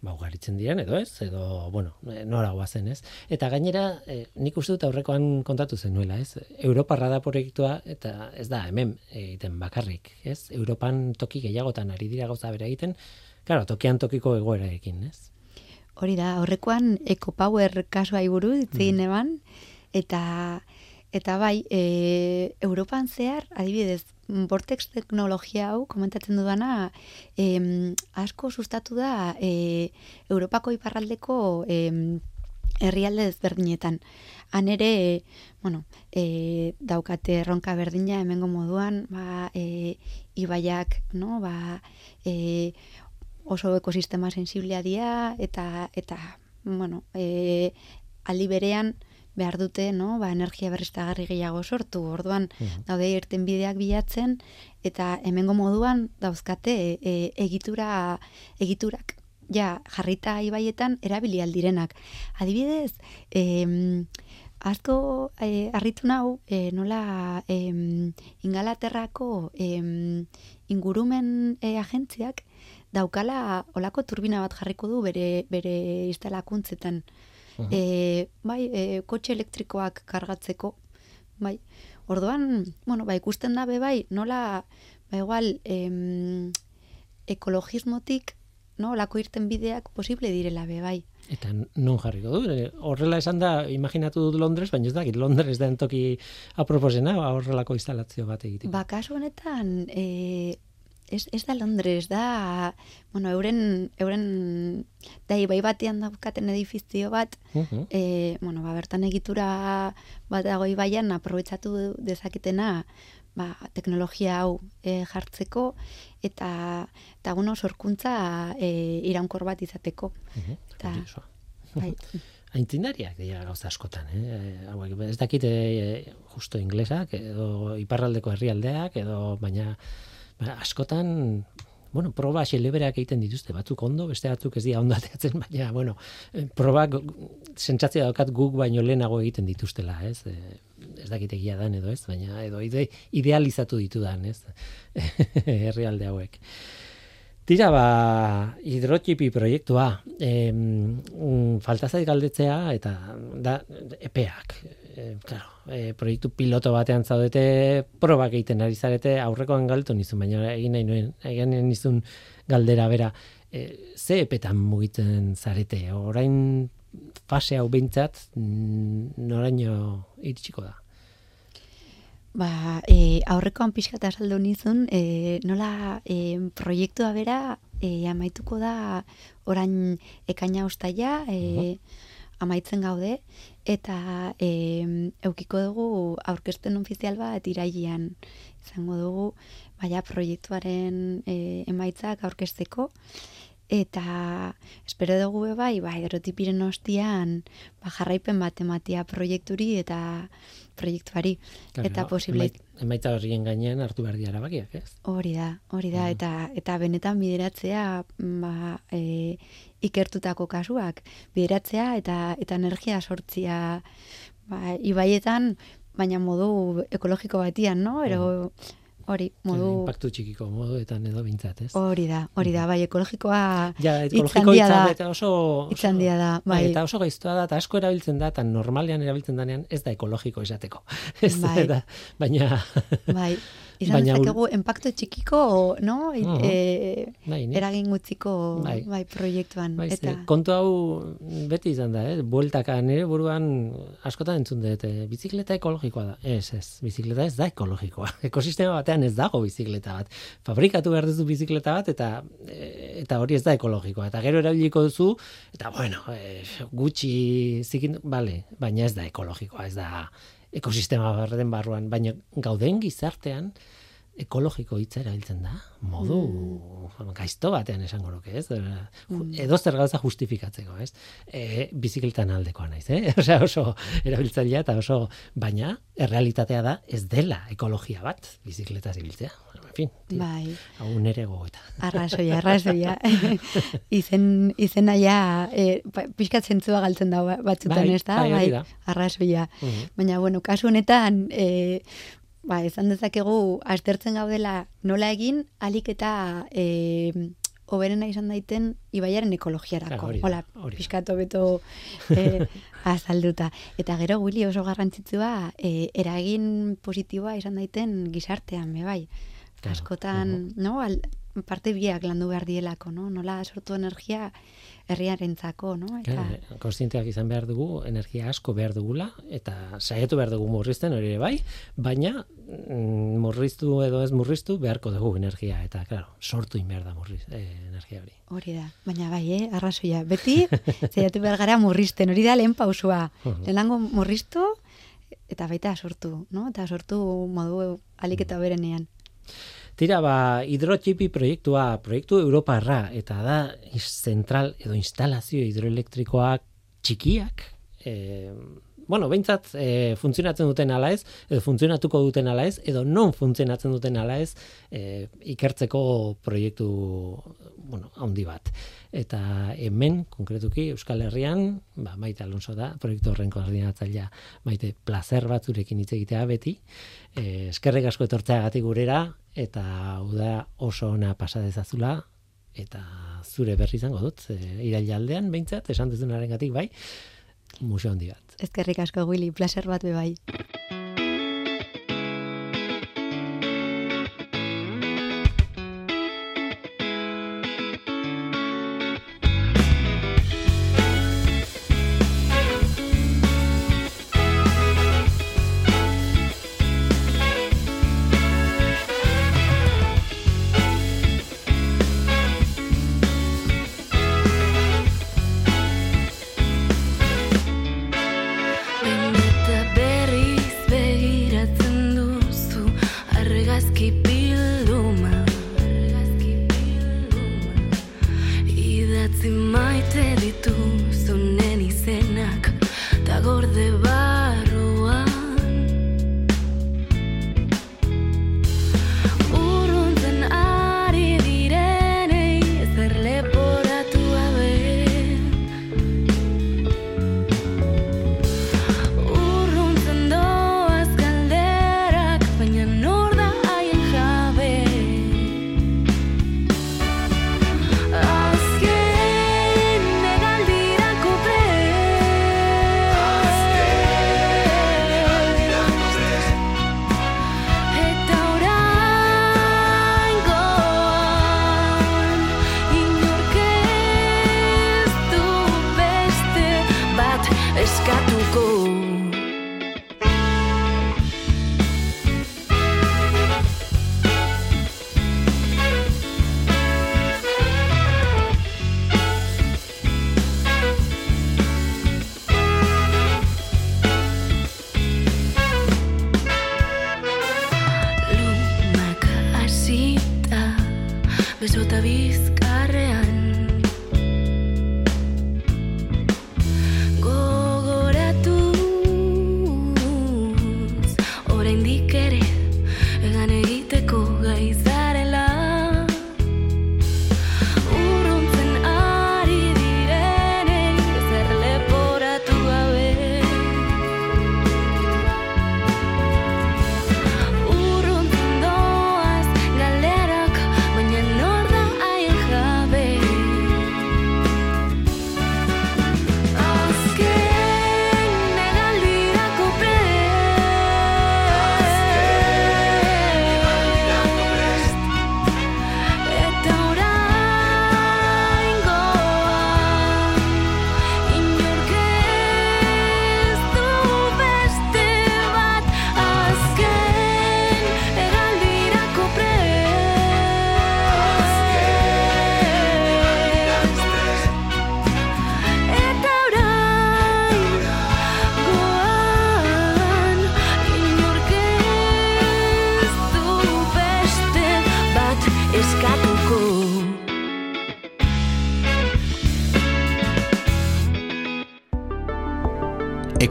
ba ugaritzen diren edo ez edo bueno nora goazen ez? Eta gainera eh, nik uste dut aurrekoan kontatu zenuela ez? Europarra da proiektua eta ez da hemen egiten bakarrik ez? Europan toki gehiagotan ari dira gauza bera egiten claro tokian tokiko egoeraekin ez? Hori da, horrekoan EcoPower kasua iburu ditzegin eban, eta eta bai, e, Europan zehar, adibidez, Vortex teknologia hau, komentatzen dudana, em, asko sustatu da e, Europako iparraldeko em, herrialde ezberdinetan. Han ere, bueno, e, daukate erronka berdina hemengo moduan, ba, e, ibaiak, no, ba, e, oso ekosistema sensiblea dira eta eta bueno, e, aldi berean behar dute, no, ba, energia berriztagarri gehiago sortu. Orduan, Mhm. daude irten bideak bilatzen eta hemengo moduan dauzkate e, egitura egiturak ja jarrita ibaietan erabili aldirenak. Adibidez, em, asko e, harritu nau e, nola em, Ingalaterrako em, ingurumen e, agentziak daukala olako turbina bat jarriko du bere bere instalakuntzetan. Mhm. E, bai, e, kotxe elektrikoak kargatzeko. Bai. Orduan, bueno, ba, ikusten da be bai, nola ba igual em, ekologismotik no, olako irten bideak posible direla be bai. Eta non jarriko du? Eh, Horrela esan da, imaginatu dut Londres, baina ez dakit, Londres den toki aproposena, horrelako instalazio bat egiteko. Ba, kasu honetan, e, ez, ez da Londres, da, bueno, euren, euren, da, ibai batean daukaten edifizio bat, Mhm. e, bueno, ba, bertan egitura bat dago ibaian, aprobetsatu dezaketena, ba, teknologia hau e, jartzeko, eta, eta bueno, sorkuntza e, iraunkor bat izateko. Mhm. Ta- Kuriosoa. Bai. Aintzindariak dira gauza askotan, eh? Hauek, ez dakit eh, justo inglesak, edo iparraldeko herrialdeak, edo baina ba, askotan bueno, proba xeleberak egiten dituzte, batzuk ondo, beste batzuk ez dira ondo ateratzen, baina, bueno, eh, probak sentsatzea daukat guk baino lehenago egiten dituztela, ez? E, ez dakit egia dan edo ez, baina edo ide, idealizatu ditudan, ez? Herrialde hauek. Tira ba, hidrotxipi proiektua, mm, falta galdetzea, eta da, epeak, e, claro, e, proiektu piloto batean zaudete, probak egiten ari zarete, aurrekoan galtu nizun, baina egin nahi nuen, egin nizun galdera bera, e, ze epetan mugitzen zarete, orain fase hau behintzat, mm, noraino iritsiko da? Ba, e, aurrekoan pixka eta saldu nizun, e, nola e, proiektua bera e, amaituko da orain ekaina ustaia, e, amaitzen gaude, eta e, eukiko dugu aurkezpen ofizial bat irailean izango dugu, baina proiektuaren e, emaitzak aurkezteko, eta espero dugu be bai, bai, erotipiren ostian, ba, jarraipen bat ematia proiekturi eta proiektuari. Claro, eta posible... emait- Emaitza horrien gainean hartu behar dira erabakiak, ez? Hori da, hori da, Mhm. eta, eta benetan bideratzea, ba, e, ikertutako kasuak, bideratzea eta, eta energia sortzia, ba, ibaietan, baina modu ekologiko batian, no? Ero, hori, modu, Impactu txikiko moduetan edo bintzat, ez? hori da, hori da, bai, ekologikoa Ja, ekologiko hitza da. eta oso... hitz handia da, Bai, bai. eta oso gaiztoa da, eta asko erabiltzen da, eta normalean erabiltzen danean ez da ekologiko esateko. Ez Bai. da, baina, Bai, izan Baina dezakegu enpakto txikiko, no? I- Mhm. e, bai, eragin gutziko Bai. bai. proiektuan. Bai, eta, ze, kontu hau beti izan da, eh? bueltaka nire buruan askotan entzun dut, eh, bizikleta ekologikoa da. Ez, ez, bizikleta ez da ekologikoa. Ekosistema batean ez dago bizikleta bat. Fabrikatu behar duzu bizikleta bat eta eh, eta hori ez da ekologikoa. Eta gero erabiliko duzu, eta bueno, eh, gutxi zikin, bale, baina ez da ekologikoa, ez da ekosistema berden barruan, baina gauden gizartean ekologiko hitza erabiltzen da, modu gaizto batean esango nuke, ez? Edo zer gauza justifikatzeko, ez? E, bizikletan aldekoa naiz, eh? Osea, oso erabiltzailea eta oso, baina errealitatea da ez dela ekologia bat bizikleta ibiltzea. Fin, bai, hau nere gogota. arrazoia, arrazoia. Izen, izena ja, e, pa- pixkat zentzua galtzen da batzutan, Bai, ez da? bai, hori da. arrazoia. Mhm. Baina, bueno, kasu honetan, e, ba, esan dezakegu, aztertzen gaudela nola egin, alik eta e, oberena izan daiten ibaiaren ekologiarako. Claro, Hola, hori da. pixkat hobeto e, azalduta. Eta gero, Willy, oso garrantzitsua, e, eragin positiboa izan daiten gizartean, bai. Claro, Askotan, no, al, parte biak landu behar dielako, no? Nola sortu energia herriarentzako, no? Eta, Claro, konstienteak izan behar dugu, energia asko behar dugula, eta saiatu behar dugu murrizten hori ere bai, baina mm, murriztu edo ez murriztu beharko dugu energia, eta claro, sortu in behar da murriz, eh, energia hori. Hori da, baina bai, eh, arrazoia. Beti, zeiatu behar gara murrizten, hori da lehen pausua. Mhm. Lehenango murriztu, eta baita sortu, no? Eta sortu modu alik eta berenean. Tira, ba, hidrotxipi proiektua, proiektu Europarra, eta da zentral edo instalazio hidroelektrikoak txikiak, e, bueno, behintzat e, funtzionatzen duten ala ez, edo funtzionatuko duten ala ez, edo non funtzionatzen duten ala ez, e, ikertzeko proiektu, bueno, handi bat. Eta hemen, konkretuki, Euskal Herrian, ba, Maite Alonso da, proiektu horren koordinatzailea, Maite, placer bat zurekin hitz egitea beti, e, eskerrik asko etortzeagatik gurera, eta hau da oso ona pasa dezazula, eta zure berri izango dut, e, iraila aldean, behintzat, esan duzunaren gatik, bai, museo handi bat. Ezkerrik asko, Willy, placer bat be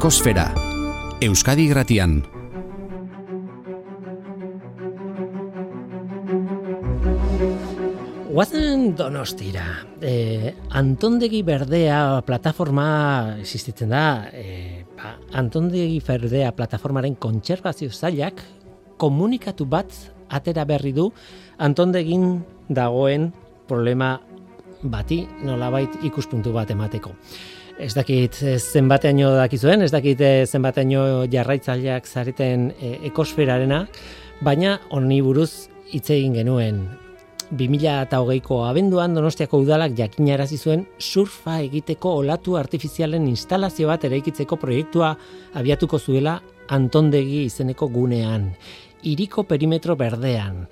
Ekosfera, Euskadi Gratian. Guazen donostira, e, Antondegi Berdea plataforma existitzen da, e, ba, Antondegi Berdea plataformaren kontserbazio zailak komunikatu bat atera berri du Antondegin dagoen problema bati nolabait ikuspuntu bat emateko. Ez dakit eh, zenbateaino dakizuen, ez dakit eh, zenbateaino jarraitzaileak zareten e, ekosferarena, baina honi buruz hitz egin genuen 2008ko abenduan Donostiako udalak jakinarazi zuen surfa egiteko olatu artifizialen instalazio bat eraikitzeko proiektua abiatuko zuela Antondegi izeneko gunean, iriko perimetro berdean.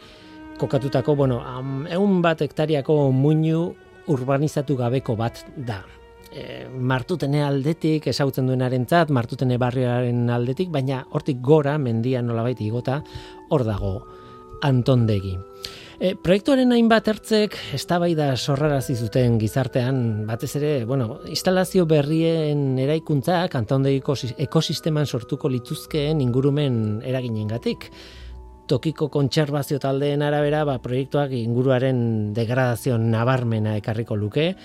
Kokatutako, bueno, am, egun bat hektariako muinu urbanizatu gabeko bat da. E, martutene aldetik, esautzen duenarentzat, martutene barriaren aldetik, baina hortik gora, mendian nolabait igota, hor dago Antondegi. E, proiektuaren hainbat ertzek eztabaida sorrarazi zuten gizartean, batez ere, bueno, instalazio berrien eraikuntzak antondegiko sis- ekosisteman sortuko lituzkeen ingurumen eraginengatik. Tokiko kontserbazio taldeen arabera, ba, proiektuak inguruaren degradazio nabarmena ekarriko luke,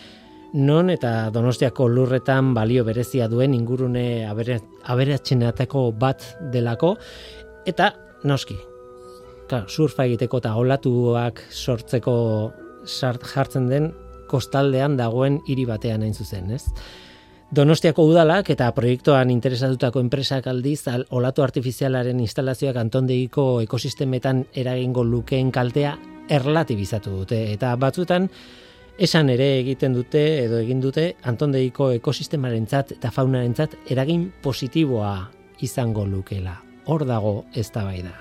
non eta Donostiako lurretan balio berezia duen ingurune abere, aberatsenetako bat delako, eta noski, Claro, surfa egiteko eta olatuak sortzeko sart, jartzen den kostaldean dagoen hiri batean hain zuzen, ez? Donostiako udalak eta proiektuan interesatutako enpresak aldiz al, olatu artifizialaren instalazioak antondegiko ekosistemetan eragingo lukeen kaltea erlatibizatu dute eta batzutan esan ere egiten dute edo egin dute antondegiko ekosistemarentzat eta faunarentzat eragin positiboa izango lukela. Hor dago eztabaida.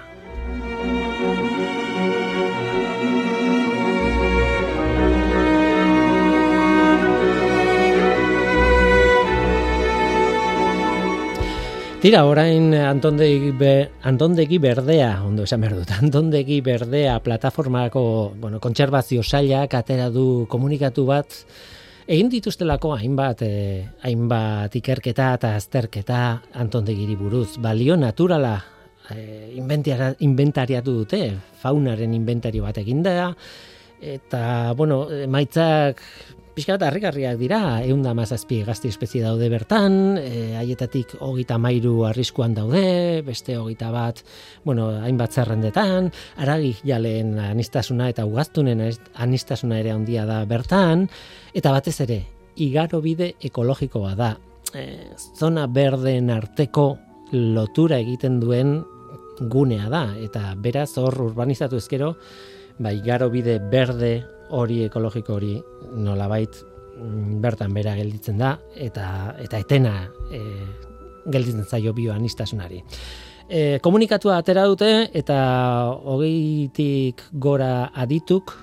Tira, orain Antondegi, be, Antondegi Berdea, ondo esan behar dut, Antondegi Berdea plataformako, bueno, kontserbazio sailak atera du komunikatu bat, egin dituztelako hainbat, eh, hainbat ikerketa eta azterketa Antondegiri buruz. Balio naturala eh, inventariatu dute, faunaren inventario bat eginda, eta, bueno, emaitzak pixka bat harrigarriak dira, egun da mazazpi gazte espezie daude bertan, e, haietatik hogeita mairu arriskuan daude, beste hogeita bat, bueno, hainbat zerrendetan, aragi jaleen anistasuna eta ugaztunen anistasuna ere handia da bertan, eta batez ere, igarobide ekologikoa da. E, zona berdeen arteko lotura egiten duen gunea da, eta beraz hor urbanizatu ezkero, ba, igarobide berde hori ekologiko hori nolabait mm, bertan bera gelditzen da eta eta etena e, gelditzen zaio bioanistasunari. E, komunikatua atera dute eta hogeitik gora adituk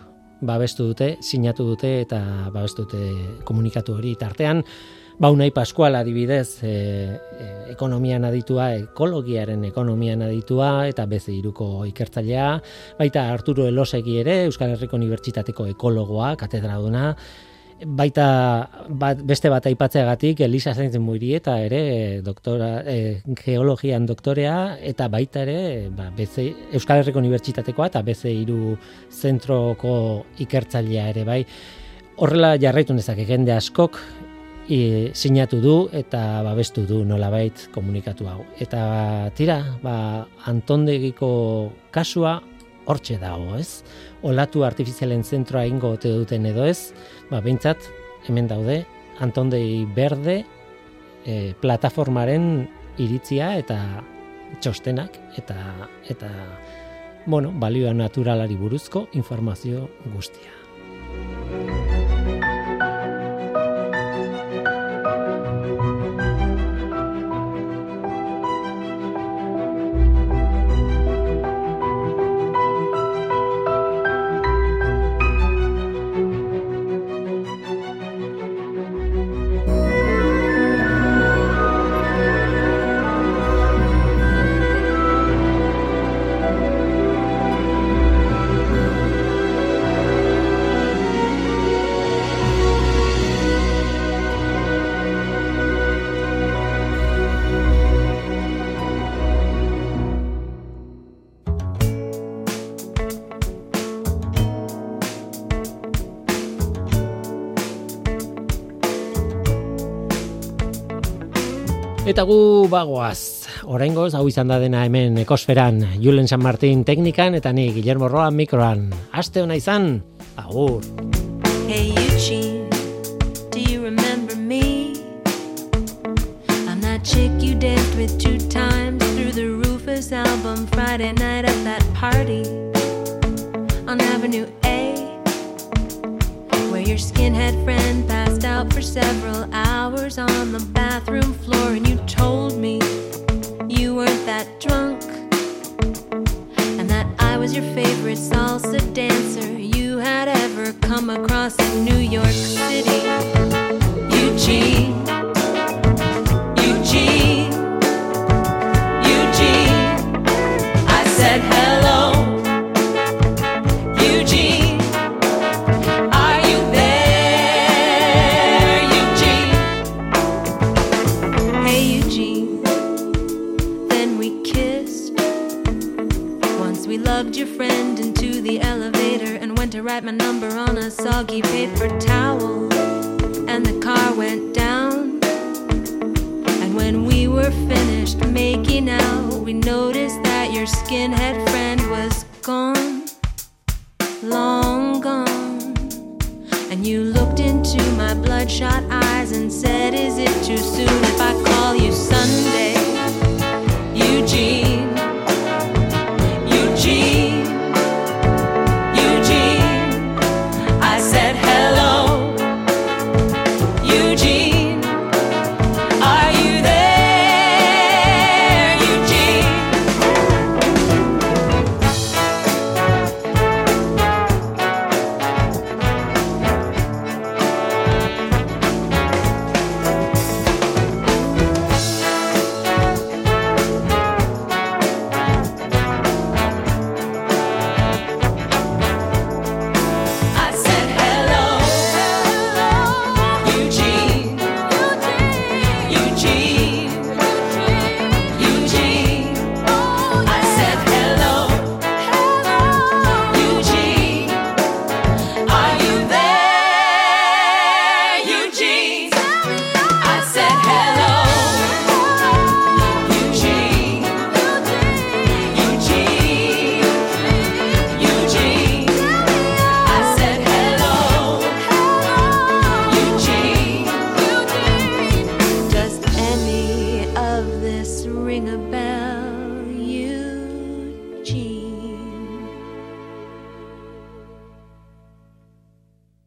babestu dute, sinatu dute eta babestu dute komunikatu hori tartean Ba, Unai Pascual adibidez, e, e, ekonomian aditua, ekologiaren ekonomian aditua, eta beze iruko ikertzailea, baita Arturo Elosegi ere, Euskal Herriko Unibertsitateko ekologoa, katedraduna, baita bat, beste bat aipatzeagatik Elisa Zaintzen Muiri eta ere doktora, e, geologian doktorea eta baita ere ba, BC, Euskal Herriko Unibertsitatekoa eta BC hiru zentroko ikertzailea ere bai. Horrela jarraitu dezake jende askok i, sinatu du eta babestu du nolabait komunikatu hau. Eta tira, ba, Antondegiko kasua hortxe dago, ez? Olatu artifizialen zentroa ingo ote duten edo ez, ba, behintzat, hemen daude, Antondei Berde e, plataformaren iritzia eta txostenak eta eta bueno, balioa naturalari buruzko informazio guztia. Eta gu bagoaz, oraingoz hau izan da dena hemen ekosferan, Julen San Martin teknikan eta ni Guillermo Roa mikroan. Aste hona izan, agur. Hey Eugene, do you remember me? I'm that chick you danced with two times through the Rufus album Friday night at that party on Avenue A, where your skinhead friend passed out for several hours on the bathroom floor, and you told me you weren't that drunk and that I was your favorite salsa dancer you had ever come across in New York City. Eugene, paper towel. And the car went down. And when we were finished making out, we noticed that your skinhead friend